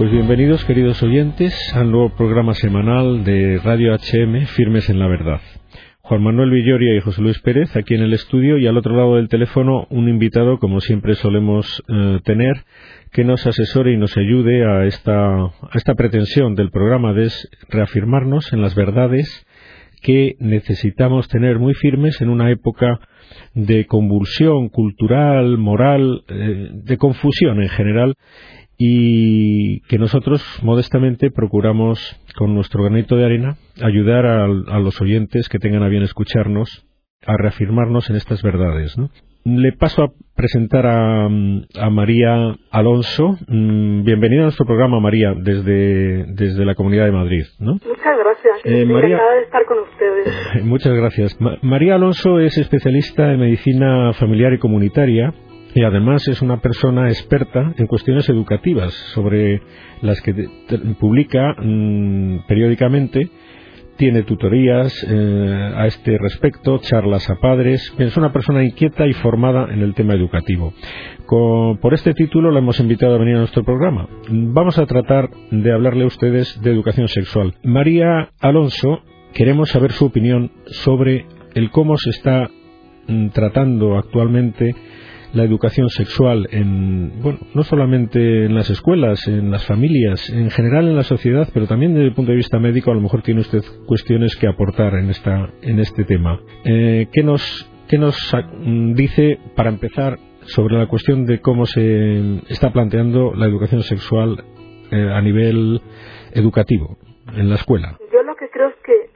Pues bienvenidos, queridos oyentes, al nuevo programa semanal de Radio HM, Firmes en la Verdad. Juan Manuel Villoria y José Luis Pérez aquí en el estudio y al otro lado del teléfono un invitado, como siempre solemos eh, tener, que nos asesore y nos ayude a esta, a esta pretensión del programa de reafirmarnos en las verdades que necesitamos tener muy firmes en una época de convulsión cultural, moral, eh, de confusión en general y que nosotros modestamente procuramos con nuestro granito de arena ayudar a, los oyentes que tengan a bien escucharnos a reafirmarnos en estas verdades. Le paso a presentar a, María Alonso. Mm, bienvenida a nuestro programa, María, desde, desde la Comunidad de Madrid. Muchas gracias. Eh, Encantada de estar con ustedes. Muchas gracias. María Alonso es especialista en medicina familiar y comunitaria y además es una persona experta en cuestiones educativas sobre las que publica mm, periódicamente tiene tutorías eh, a este respecto, charlas a padres. Es una persona inquieta y formada en el tema educativo. por este título la hemos invitado a venir a nuestro programa. Vamos a tratar de hablarle a ustedes de educación sexual. María Alonso, queremos saber su opinión sobre el cómo se está mm, tratando actualmente la educación sexual en, bueno, no solamente en las escuelas, en las familias, en general en la sociedad, pero también desde el punto de vista médico, a lo mejor tiene usted cuestiones que aportar en, esta, en este tema. Eh, ¿qué, nos, ¿Qué nos dice, para empezar, sobre la cuestión de cómo se está planteando la educación sexual eh, a nivel educativo en la escuela? Yo lo que creo es que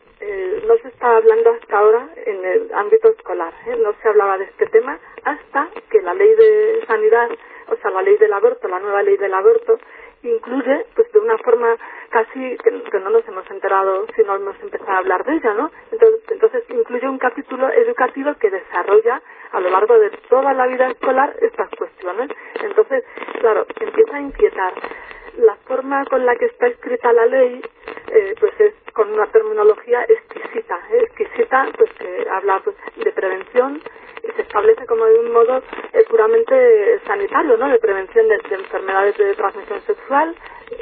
no se está hablando hasta ahora en el ámbito escolar, ¿eh? no se hablaba de este tema hasta que la ley de sanidad, o sea, la ley del aborto, la nueva ley del aborto, incluye, pues de una forma casi que, no nos hemos enterado si no hemos empezado a hablar de ella, ¿no? Entonces, entonces incluye un capítulo educativo que desarrolla a lo largo de toda la vida escolar estas cuestiones. Entonces, claro, empieza a inquietar la forma con la que está escrita la ley eh, pues es con una terminología exquisita pues que habla pues, de prevención y se establece como de un modo eh, puramente sanitario, ¿no? De prevención de, enfermedades de transmisión sexual,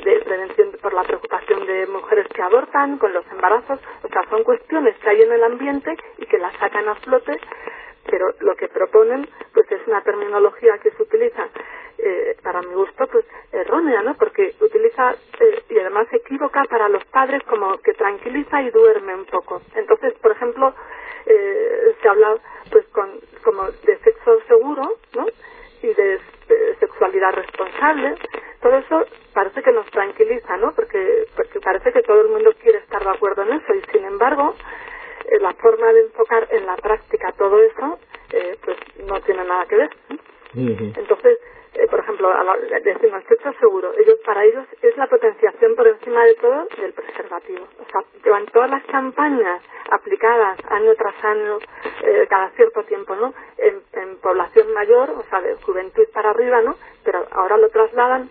de prevención por la preocupación de mujeres que abortan, con los embarazos, o sea, son cuestiones que hay en el ambiente y que las sacan a flote pero lo que proponen pues es una terminología que se utiliza eh, para mi gusto pues errónea no porque eh, y además se equivoca para los padres como que tranquiliza y duerme un poco. Entonces por ejemplo eh, se habla pues con como de sexo seguro no y de, de, sexualidad responsable. Todo eso parece que nos tranquiliza no porque porque parece que todo el mundo quiere estar de acuerdo en eso. Y sin embargo eh, la forma de enfocar en la práctica todo eso, eh, pues no tiene nada que ver. Entonces, eh, por ejemplo, decimos el sexo seguro, ellos para ellos es la potenciación por encima de todo del preservativo. O sea, llevan todas las campañas aplicadas año tras año, cada cierto tiempo, ¿no? En, población mayor, o sea, de juventud para arriba, ¿no? Pero ahora lo trasladan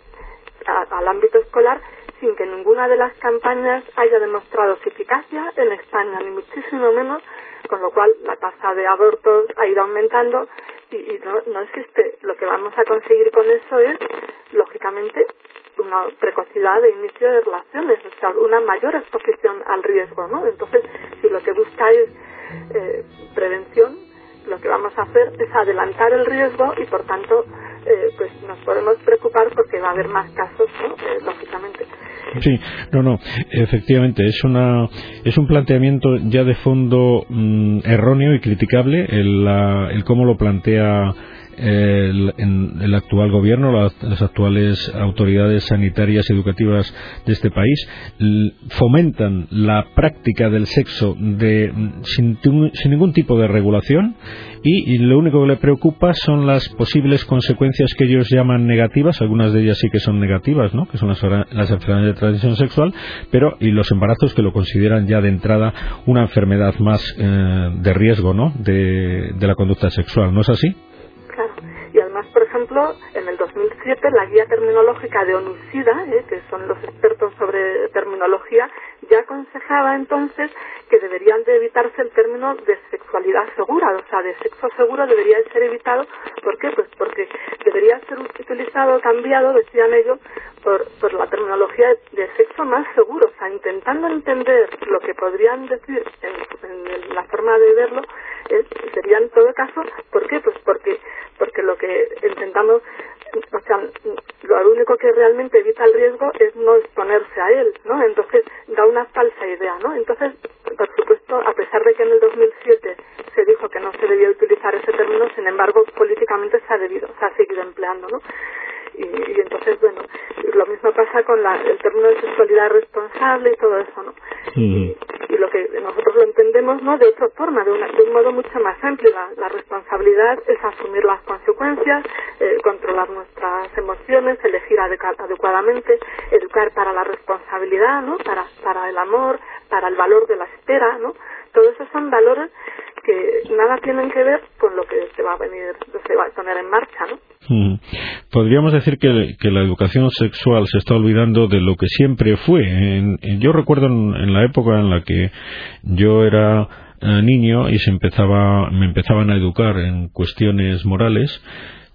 al ámbito escolar sin que ninguna de las campañas haya demostrado su eficacia en España, ni muchísimo menos, con lo cual la tasa de abortos ha ido aumentando y, no, no existe. Lo que vamos a conseguir con eso es, lógicamente, una precocidad de inicio de relaciones, o sea, una mayor exposición al riesgo, ¿no? Entonces, si lo que busca es eh, prevención, lo que vamos a hacer es adelantar el riesgo y, por tanto, eh, pues nos podemos preocupar porque va a haber más casos, eh, lógicamente. Sí, no, no, efectivamente, es, una, es un planteamiento ya de fondo mm, erróneo y criticable el, el cómo lo plantea el, en el actual gobierno, las, actuales autoridades sanitarias y educativas de este país, fomentan la práctica del sexo de, sin, sin ningún tipo de regulación y, lo único que le preocupa son las posibles consecuencias que ellos llaman negativas, algunas de ellas sí que son negativas, ¿no? que son las, enfermedades de transmisión sexual, pero y los embarazos que lo consideran ya de entrada una enfermedad más eh, de riesgo ¿no? de la conducta sexual, ¿no es así? Ejemplo, en el 2007 la guía terminológica de ONUSIDA, ¿eh? que son los expertos sobre terminología, ya aconsejaba entonces que deberían de evitarse el término de sexualidad segura, o sea, de sexo seguro debería de ser evitado. ¿Por qué? Pues porque debería ser utilizado, cambiado, decían ellos, por, por la terminología de, sexo más seguro, o sea, intentando entender lo que podrían decir en, la forma de verlo, sería en todo caso, ¿por qué? Pues porque lo que intentamos o sea, lo único que realmente evita el riesgo es no exponerse a él, ¿no? Entonces da una falsa idea, ¿no? Entonces, por supuesto, a pesar de que en el 2007 se dijo que no se debía utilizar ese término, sin embargo, políticamente se ha debido, se ha seguido empleando, ¿no? Y, entonces, bueno, lo mismo pasa con la, el término de sexualidad responsable y todo eso, ¿no? Y, lo que nosotros lo entendemos, ¿no? De otra forma, de, de un modo mucho más amplio. La, responsabilidad es asumir las consecuencias, eh, controlar nuestras emociones, elegir adecuadamente, educar para la responsabilidad, ¿no? Para, para el amor, para el valor de la espera, ¿no? Todos esos son valores que nada tienen que ver con lo que se va a venir, se va a poner en marcha, ¿no? Podríamos decir que, la educación sexual se está olvidando de lo que siempre fue. yo recuerdo en, la época en la que yo era niño y se empezaba, me empezaban a educar en cuestiones morales,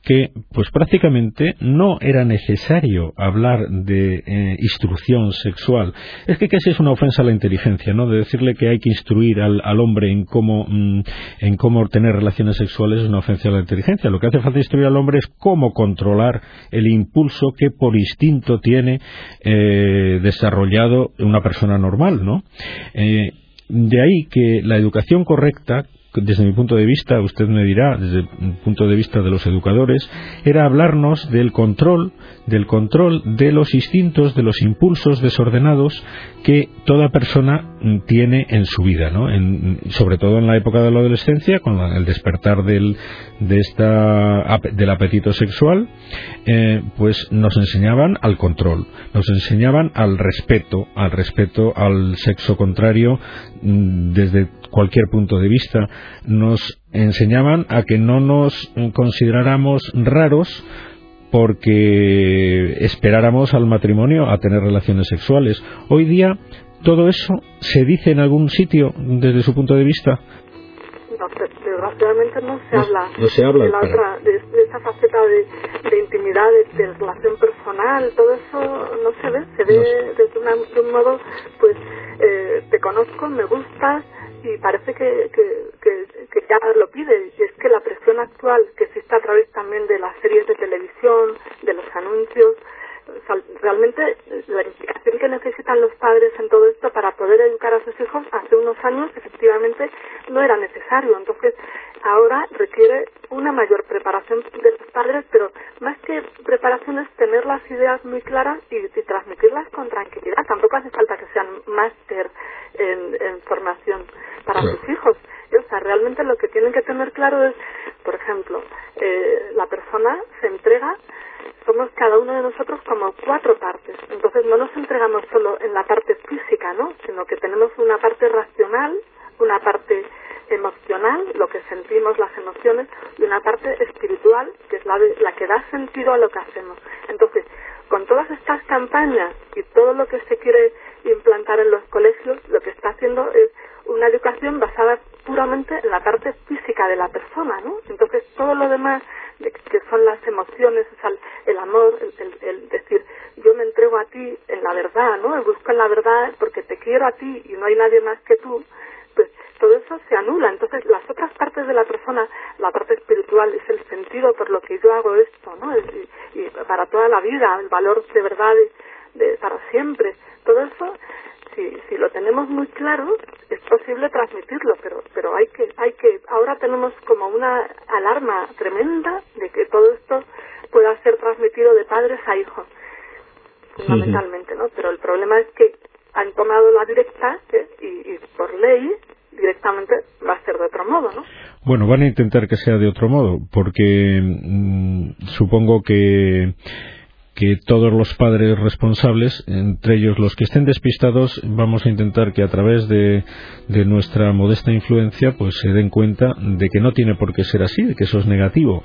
que pues prácticamente no era necesario hablar de eh, instrucción sexual. Es que casi es una ofensa a la inteligencia, ¿no? De decirle que hay que instruir al, hombre en cómo, mm, en cómo tener relaciones sexuales es una ofensa a la inteligencia. Lo que hace falta instruir al hombre es cómo controlar el impulso que por instinto tiene eh, desarrollado una persona normal, ¿no? Eh, de ahí que la educación correcta desde mi punto de vista, usted me dirá, desde el punto de vista de los educadores, era hablarnos del control, del control de los instintos, de los impulsos desordenados que toda persona tiene en su vida, ¿no? sobre todo en la época de la adolescencia, con el despertar del, de esta, del apetito sexual, eh, pues nos enseñaban al control, nos enseñaban al respeto, al respeto al sexo contrario mm, desde cualquier punto de vista, nos enseñaban a que no nos consideráramos raros porque esperáramos al matrimonio a tener relaciones sexuales. Hoy día todo eso se dice en algún sitio desde su punto de vista. No, desgraciadamente no se habla, no se habla de, la otra, de, esa faceta de, intimidad, de, relación personal, todo eso no se ve, se ve desde de un modo, pues, eh, te conozco, me gustas, y parece que, que, que, ya lo pide. Y es que la presión actual que existe a través también de las series de televisión, de los anuncios, realmente la implicación que necesitan los padres en todo esto para poder educar a sus hijos hace unos años efectivamente no era necesario. Entonces ahora requiere una mayor preparación de los padres, pero más que preparación es tener las ideas muy claras y, transmitirlas con tranquilidad. Tampoco hace falta que sean máster en, formación para sus hijos. O sea, realmente lo que tienen que tener claro es, por ejemplo, eh, la persona se entrega somos cada uno de nosotros como cuatro partes. Entonces no nos entregamos solo en la parte física, ¿no? Sino que tenemos una parte racional, una parte emocional, lo que sentimos, las emociones, y una parte espiritual, que es la, la que da sentido a lo que hacemos. Entonces, con todas estas campañas y todo lo que se quiere implantar en los colegios, lo que está haciendo es una educación basada puramente en la parte física de la persona, ¿no? Entonces todo lo demás que son las emociones, o el amor, el, decir, yo me entrego a ti en la verdad, ¿no? Busco en la verdad porque te quiero a ti y no hay nadie más que tú, pues todo eso se anula. Entonces, las otras partes de la persona, la parte espiritual es el sentido por lo que yo hago esto, ¿no? Y, y para toda la vida, el valor de verdad de, para siempre. Todo eso si, si lo tenemos muy claro, es posible transmitirlo, pero, pero hay que, hay que, ahora tenemos como una alarma tremenda de que todo esto pueda ser transmitido de padres a hijos, fundamentalmente, ¿no? Pero el problema es que han tomado la directa ¿eh? y, por ley directamente va a ser de otro modo, ¿no? Bueno, van a intentar que sea de otro modo, porque mm, supongo que que todos los padres responsables, entre ellos los que estén despistados, vamos a intentar que a través de, nuestra modesta influencia pues se den cuenta de que no tiene por qué ser así, de que eso es negativo.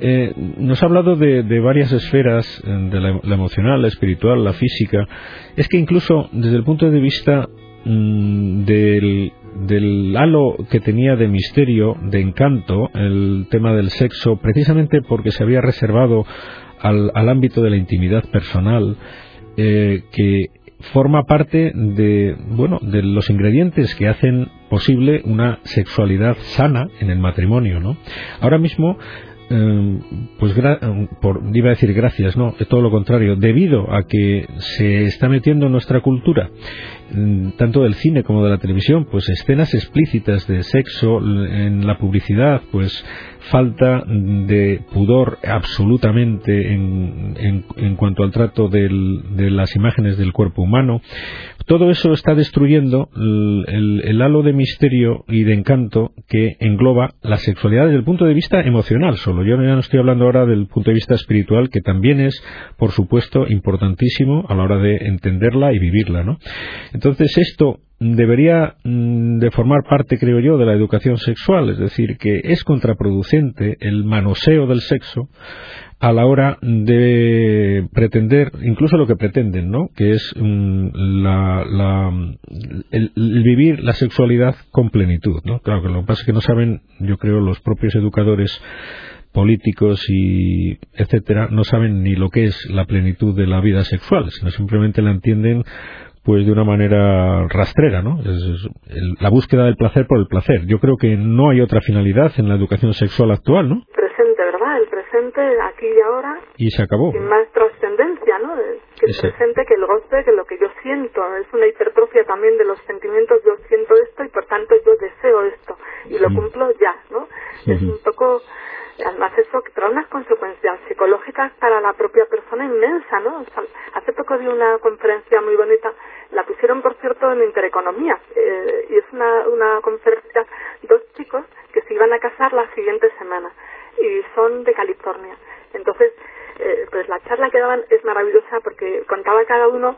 Eh, nos ha hablado de, varias esferas, eh, de la, emocional, la espiritual, la física. Es que incluso desde el punto de vista mm, del, del halo que tenía de misterio, de encanto, el tema del sexo, precisamente porque se había reservado al, ámbito de la intimidad personal, eh, que forma parte de, bueno, de los ingredientes que hacen posible una sexualidad sana en el matrimonio, ¿no? Ahora mismo eh, pues por, iba a decir gracias, no, todo lo contrario, debido a que se está metiendo en nuestra cultura Mm, tanto del cine como de la televisión, pues escenas explícitas de sexo en la publicidad, pues falta de pudor absolutamente en, en, cuanto al trato de las imágenes del cuerpo humano. Todo eso está destruyendo el, halo de misterio y de encanto que engloba la sexualidad desde el punto de vista emocional. Yo ya no estoy hablando ahora del punto de vista espiritual, que también es, por supuesto, importantísimo a la hora de entenderla y vivirla, ¿no? Entonces esto debería mm, de formar parte, creo yo, de la educación sexual, es decir, que es contraproducente el manoseo del sexo a la hora de pretender, incluso lo que pretenden, ¿no? Que es mm, el, vivir la sexualidad con plenitud, ¿no? Claro que lo que pasa es que no saben, yo creo, los propios educadores políticos y etcétera no saben ni lo que es la plenitud de la vida sexual, sino simplemente la entienden pues de una manera rastrera, ¿no? Es, la búsqueda del placer por el placer. Yo creo que no hay otra finalidad en la educación sexual actual, ¿no? Presente, ¿verdad? El presente aquí y ahora. Y se acabó. Sin más trascendencia, ¿no? Que el presente, que el goce, que lo que yo siento. Es una hipertrofia también de los sentimientos. Yo siento esto y por tanto yo deseo esto. Y lo cumplo ya, ¿no? Es un poco además eso que trae unas consecuencias psicológicas para la propia persona inmensa, ¿no? hace poco di una conferencia muy bonita, la pusieron por cierto en Intereconomía, eh, y es una, una conferencia, dos chicos que se iban a casar la siguiente semana, y son de California. Entonces, eh, pues la charla que daban es maravillosa porque contaba cada uno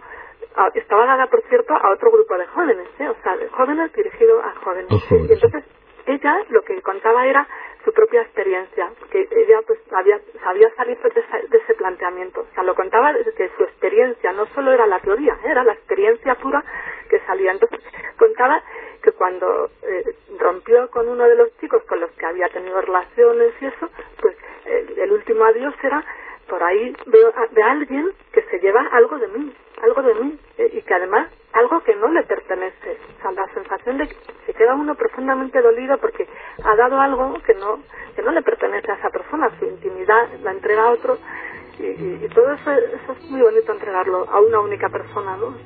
estaba dada, por cierto, a otro grupo de jóvenes, ¿eh? o sea, de jóvenes dirigido a jóvenes. Y entonces ella lo que contaba era su propia experiencia, que ella pues había, sabía salir de, ese planteamiento. O sea, lo contaba desde su experiencia, no solo era la teoría, era la experiencia pura que salía. Entonces, contaba que cuando eh, rompió con uno de los chicos con los que había tenido relaciones y eso, pues el último adiós era por ahí veo de alguien que se lleva algo de mí, algo de mí, eh, y que además algo que no le pertenece. O sea, la sensación de que se queda uno profundamente dolido porque ha dado algo que no, que no le pertenece a esa persona, su intimidad la entrega a otro, y, todo eso, eso, es muy bonito entregarlo a una única persona, ¿no?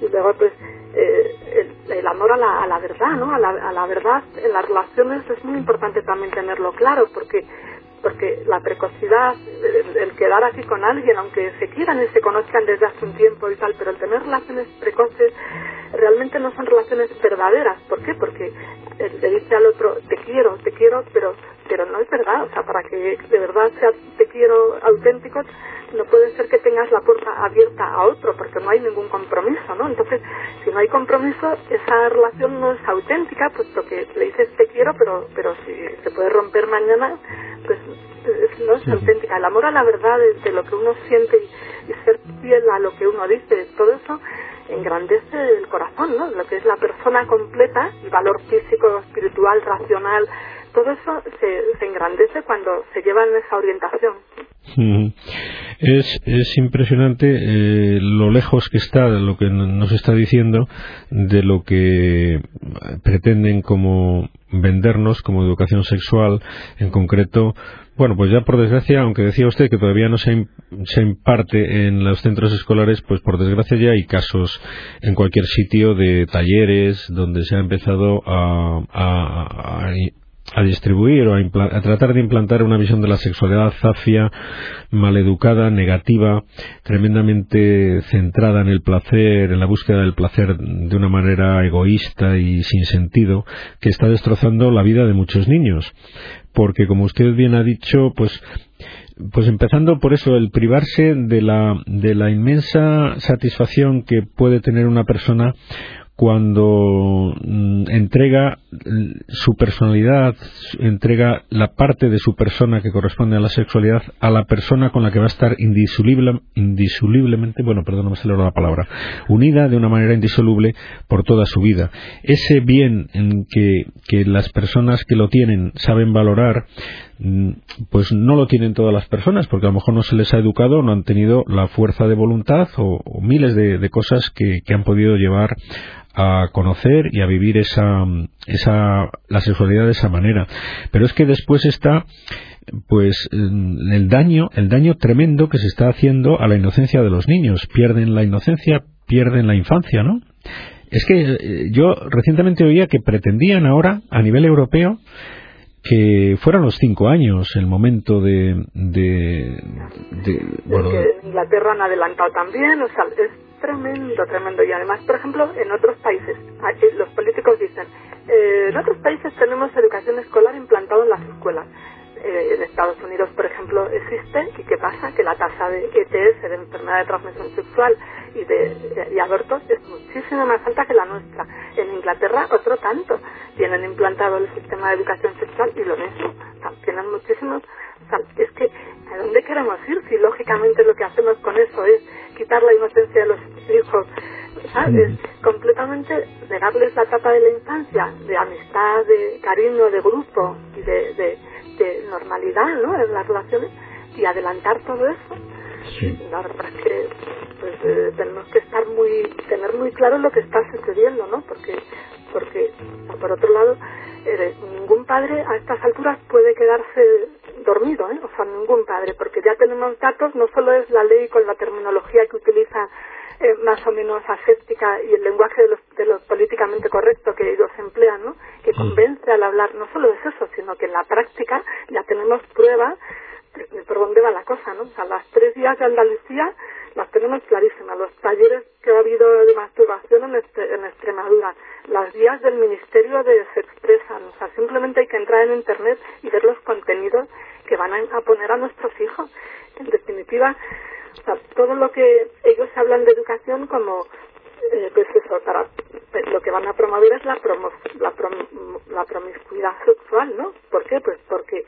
Y luego, pues, eh, el, amor a la, a la verdad, ¿no? A la, a la verdad en las relaciones es muy importante también tenerlo claro, porque porque la precocidad, el, quedar aquí con alguien, aunque se quieran y se conozcan desde hace un tiempo y tal, pero el tener relaciones precoces realmente no son relaciones verdaderas. ¿Por qué? Porque le dice al otro, te quiero, te quiero, pero, pero no es verdad. O sea, para que de verdad sea te quiero auténtico, no puede ser que tengas la puerta abierta a otro, porque no hay ningún compromiso, ¿no? Entonces, si no hay compromiso, esa relación no es auténtica, puesto que le dices te quiero, pero, pero si se puede romper mañana, pues no es auténtica. El amor a la verdad de, lo que uno siente y, ser fiel a lo que uno dice, todo eso engrandece el corazón, ¿no? Lo que es la persona completa, el valor físico, espiritual, racional, todo eso se, se engrandece cuando se lleva en esa orientación. Es, es impresionante eh, lo lejos que está de lo que nos está diciendo de lo que pretenden como vendernos como educación sexual en concreto. Bueno pues ya por desgracia aunque decía usted que todavía no se, se imparte en los centros escolares pues por desgracia ya hay casos en cualquier sitio de talleres donde se ha empezado a, a a distribuir o a, tratar de implantar una visión de la sexualidad zafia, maleducada, negativa, tremendamente centrada en el placer, en la búsqueda del placer de una manera egoísta y sin sentido, que está destrozando la vida de muchos niños. Porque, como usted bien ha dicho, pues pues empezando por eso, el privarse de la, de la inmensa satisfacción que puede tener una persona cuando mm, entrega su personalidad, entrega la parte de su persona que corresponde a la sexualidad a la persona con la que va a estar indisoluble, indisolublemente, bueno, perdón, no me sale la palabra, unida de una manera indisoluble por toda su vida. Ese bien en que, que las personas que lo tienen saben valorar, mm, pues no lo tienen todas las personas, porque a lo mejor no se les ha educado, no han tenido la fuerza de voluntad o, miles de, cosas que, que han podido llevar a conocer y a vivir esa, esa, la sexualidad de esa manera. Pero es que después está pues el daño, el daño tremendo que se está haciendo a la inocencia de los niños. Pierden la inocencia, pierden la infancia, ¿no? Es que eh, yo recientemente oía que pretendían ahora, a nivel europeo, que fueran los cinco años el momento de, de, bueno, que Inglaterra han adelantado también, o sea, es tremendo, tremendo. Y además, por ejemplo, en otros países, los políticos dicen, eh, en otros países tenemos educación escolar implantada en las escuelas. Eh, en Estados Unidos, por ejemplo, existe, ¿y qué pasa? Que la tasa de ETS, de enfermedad de transmisión sexual y de y abortos, es muchísimo más alta que la nuestra. En Inglaterra, otro tanto. Tienen implantado el sistema de educación sexual y lo mismo. tienen muchísimos. es que, ¿a dónde queremos ir? Si lógicamente lo que hacemos con eso es quitar la inocencia de los hijos, ¿sabes? Completamente negarles la etapa de la infancia, de amistad, de cariño, de grupo y de, de, normalidad, ¿no? En las relaciones y adelantar todo eso. La verdad es que pues, eh, tenemos que estar muy, tener muy claro lo que está sucediendo, ¿no? Porque, porque por otro lado, eh, ningún padre a estas alturas puede quedarse dormido, ¿eh? o sea, ningún padre, porque ya tenemos datos, no solo es la ley con la terminología que utiliza eh, más o menos aséptica y el lenguaje de los, de los políticamente correcto que ellos emplean, ¿no? que convence al hablar, no solo es eso, sino que en la práctica ya tenemos pruebas de por dónde va la cosa, ¿no? O sea, las tres días de Andalucía las tenemos clarísimas, los talleres que ha habido de masturbación en, este, en Extremadura, las vías del Ministerio de se expresan, o sea, simplemente hay que entrar en Internet y ver los contenidos que van a, poner a nuestros hijos. En definitiva, todo lo que ellos hablan de educación como eh, pues eso, para, pues lo que van a promover es la, promo, la, la promiscuidad sexual, ¿no? ¿Por qué? Pues porque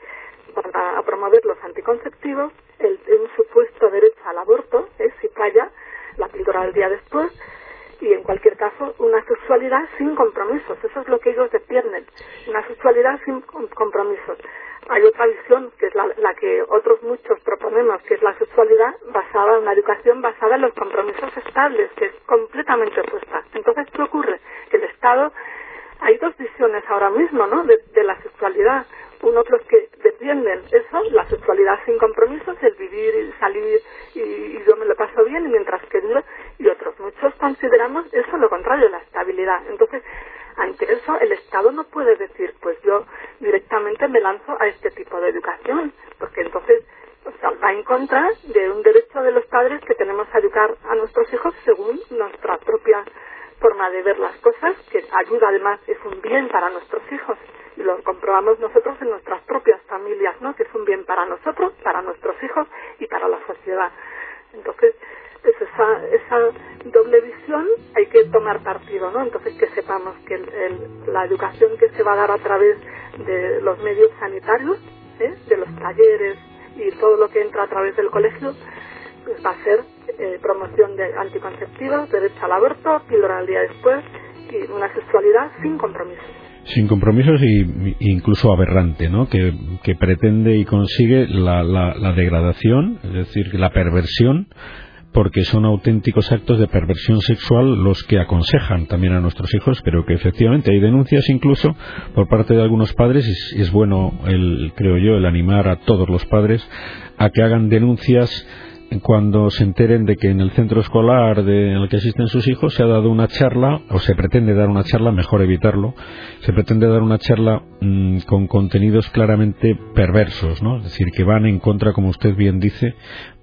van a, promover los anticonceptivos, el, un supuesto derecho al aborto, ¿eh? si falla, la píldora del día después, y en cualquier caso una sexualidad sin compromisos. Eso es lo que ellos defienden, una sexualidad sin compromisos. Hay otra visión, que es la, la, que otros muchos proponemos, que es la sexualidad basada una educación basada en los compromisos estables, que es completamente opuesta. Entonces, ¿qué ocurre? Que el Estado, hay dos visiones ahora mismo, ¿no?, de, la sexualidad unos los que defienden eso, la sexualidad sin compromisos, el vivir y salir y, yo me lo paso bien y mientras que dure, y otros muchos consideramos eso lo contrario, la estabilidad. Entonces, ante eso el Estado no puede decir, pues yo directamente me lanzo a este tipo de educación, porque entonces va en contra de un derecho de los padres que tenemos a educar a nuestros hijos según nuestra propia forma de ver las cosas, que ayuda además, es un bien para nuestros hijos y lo comprobamos nosotros en nuestras propias familias, ¿no? Que es un bien para nosotros, para nuestros hijos y para la sociedad. Entonces, pues esa, esa doble visión hay que tomar partido, ¿no? Entonces que sepamos que la educación que se va a dar a través de los medios sanitarios, ¿eh? de los talleres y todo lo que entra a través del colegio, pues va a ser eh, promoción de anticonceptivos, derecho al aborto, píldora al día después y una sexualidad sin compromiso sin compromisos e incluso aberrante, ¿no? Que, pretende y consigue la, la, degradación, es decir, la perversión, porque son auténticos actos de perversión sexual los que aconsejan también a nuestros hijos, pero que efectivamente hay denuncias incluso por parte de algunos padres y es bueno, el, creo yo, el animar a todos los padres a que hagan denuncias cuando se enteren de que en el centro escolar de, en el que asisten sus hijos se ha dado una charla, o se pretende dar una charla, mejor evitarlo, se pretende dar una charla mm, con contenidos claramente perversos, ¿no? Es decir, que van en contra, como usted bien dice,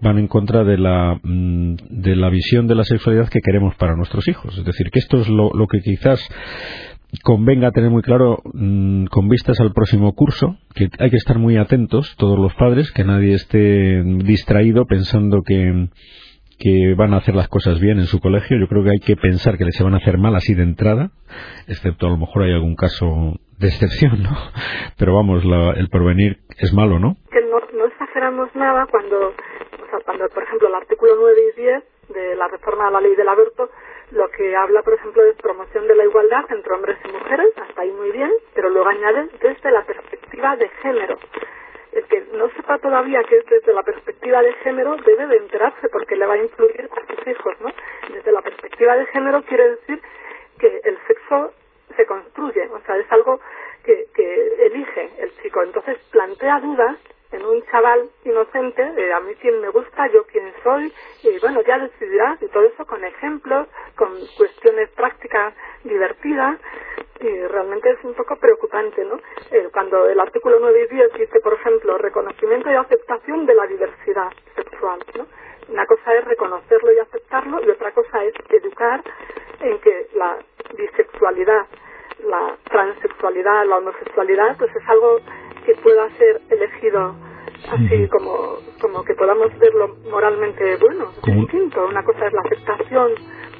van en contra de la, mm, de la visión de la sexualidad que queremos para nuestros hijos. Es decir, que esto es lo, lo que quizás convenga tener muy claro, mm, con vistas al próximo curso, que hay que estar muy atentos, todos los padres, que nadie esté distraído pensando que, que van a hacer las cosas bien en su colegio. Yo creo que hay que pensar que les se van a hacer mal así de entrada, excepto a lo mejor hay algún caso de excepción, ¿no? Pero vamos, el porvenir es malo, ¿no? Que no, no exageramos nada cuando, o sea, cuando, por ejemplo, el artículo 9 y 10 de la reforma de la ley del aborto lo que habla, por ejemplo, de promoción de la igualdad entre hombres y mujeres, hasta ahí muy bien, pero luego añade desde la perspectiva de género. El que no sepa todavía que es desde la perspectiva de género debe de enterarse porque le va a influir a sus hijos, ¿no? Desde la perspectiva de género quiere decir que el sexo se construye, o sea, es algo que, que elige el chico. Entonces plantea dudas en un chaval inocente, de a mí quién me gusta, yo quién soy, y bueno, ya decidirás, y todo eso con ejemplos, con cuestiones prácticas divertidas, y realmente es un poco preocupante, ¿no? Eh, cuando el artículo 9 y 10 dice, por ejemplo, reconocimiento y aceptación de la diversidad sexual, ¿no? Una cosa es reconocerlo y aceptarlo, y otra cosa es educar en que la bisexualidad, la transexualidad, la homosexualidad, pues es algo que pueda ser elegido así como, como que podamos verlo moralmente bueno, distinto. Una cosa es la aceptación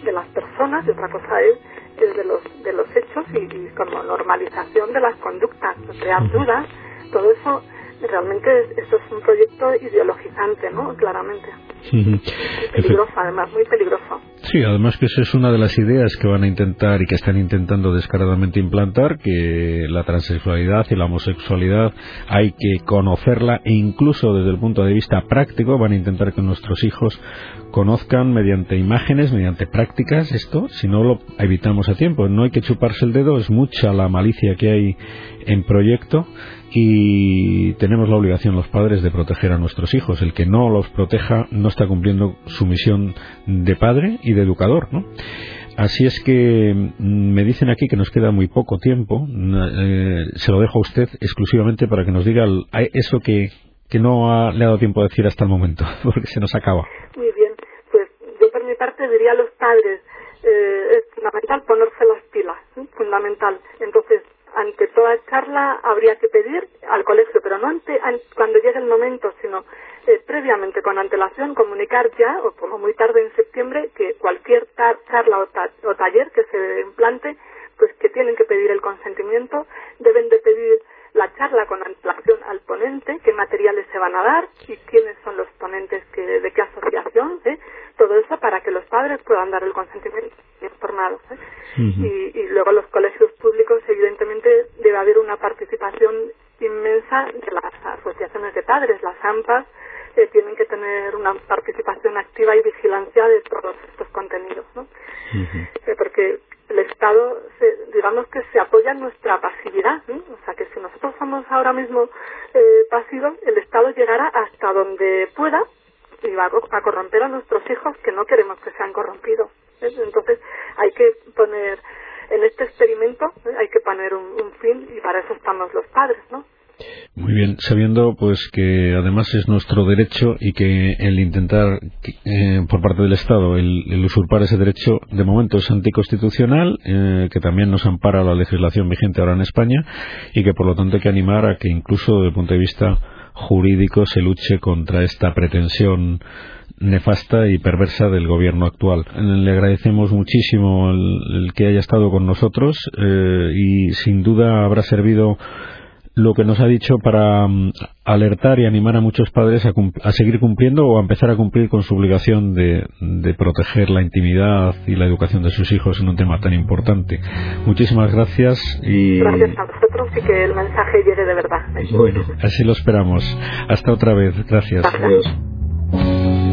de las personas y otra cosa es, de los de los hechos y, como normalización de las conductas, crear dudas, todo eso realmente esto es un proyecto ideologizante, ¿no? Claramente. Peligroso, además, muy peligroso. Sí, además que esa es una de las ideas que van a intentar y que están intentando descaradamente implantar, que la transexualidad y la homosexualidad hay que conocerla e incluso desde el punto de vista práctico van a intentar que nuestros hijos conozcan mediante imágenes, mediante prácticas esto, si no lo evitamos a tiempo. No hay que chuparse el dedo, es mucha la malicia que hay en proyecto y tenemos la obligación los padres de proteger a nuestros hijos. El que no los proteja no está cumpliendo su misión de padre y de educador, ¿no? Así es que mm, me dicen aquí que nos queda muy poco tiempo. Eh, se lo dejo a usted exclusivamente para que nos diga eso que, que no le ha dado tiempo a decir hasta el momento, porque se nos acaba. Muy bien, pues yo por mi parte diría a los padres, eh, es fundamental ponerse las pilas, fundamental. Entonces, ante toda charla habría que pedir al colegio, pero no ante, cuando llegue el momento, sino eh, previamente, con antelación, comunicar ya, o como muy tarde en septiembre, que cualquier charla o, taller que se implante, pues que tienen que pedir el consentimiento, deben de pedir la charla con antelación al ponente, qué materiales se van a dar y quiénes son los ponentes que, de qué asociación, ¿eh? todo eso para que los padres puedan dar el consentimiento informados. ¿eh? y, y, luego los debe haber una participación inmensa de las asociaciones de padres, las AMPAs, eh, tienen que tener una participación activa y vigilancia de todos estos contenidos, ¿no? Eh, porque el Estado, digamos que se apoya en nuestra pasividad, o sea que si nosotros somos ahora mismo eh, pasivos, el Estado llegará hasta donde pueda y va a corromper a nuestros hijos que no queremos que sean corrompidos. Entonces hay que poner en este experimento hay que poner un, fin y para eso estamos los padres, ¿no? Muy bien, sabiendo pues que además es nuestro derecho y que el intentar eh, por parte del Estado el, usurpar ese derecho de momento es anticonstitucional, eh, que también nos ampara la legislación vigente ahora en España y que por lo tanto hay que animar a que incluso desde el punto de vista jurídico se luche contra esta pretensión nefasta y perversa del gobierno actual. Le agradecemos muchísimo el, que haya estado con nosotros eh, y sin duda habrá servido lo que nos ha dicho para mm, alertar y animar a muchos padres a, seguir cumpliendo o a empezar a cumplir con su obligación de, proteger la intimidad y la educación de sus hijos en un tema tan importante. Muchísimas gracias y... Gracias a vosotros y que el mensaje llegue de verdad. Bueno, así lo esperamos. Hasta otra vez. Gracias. gracias.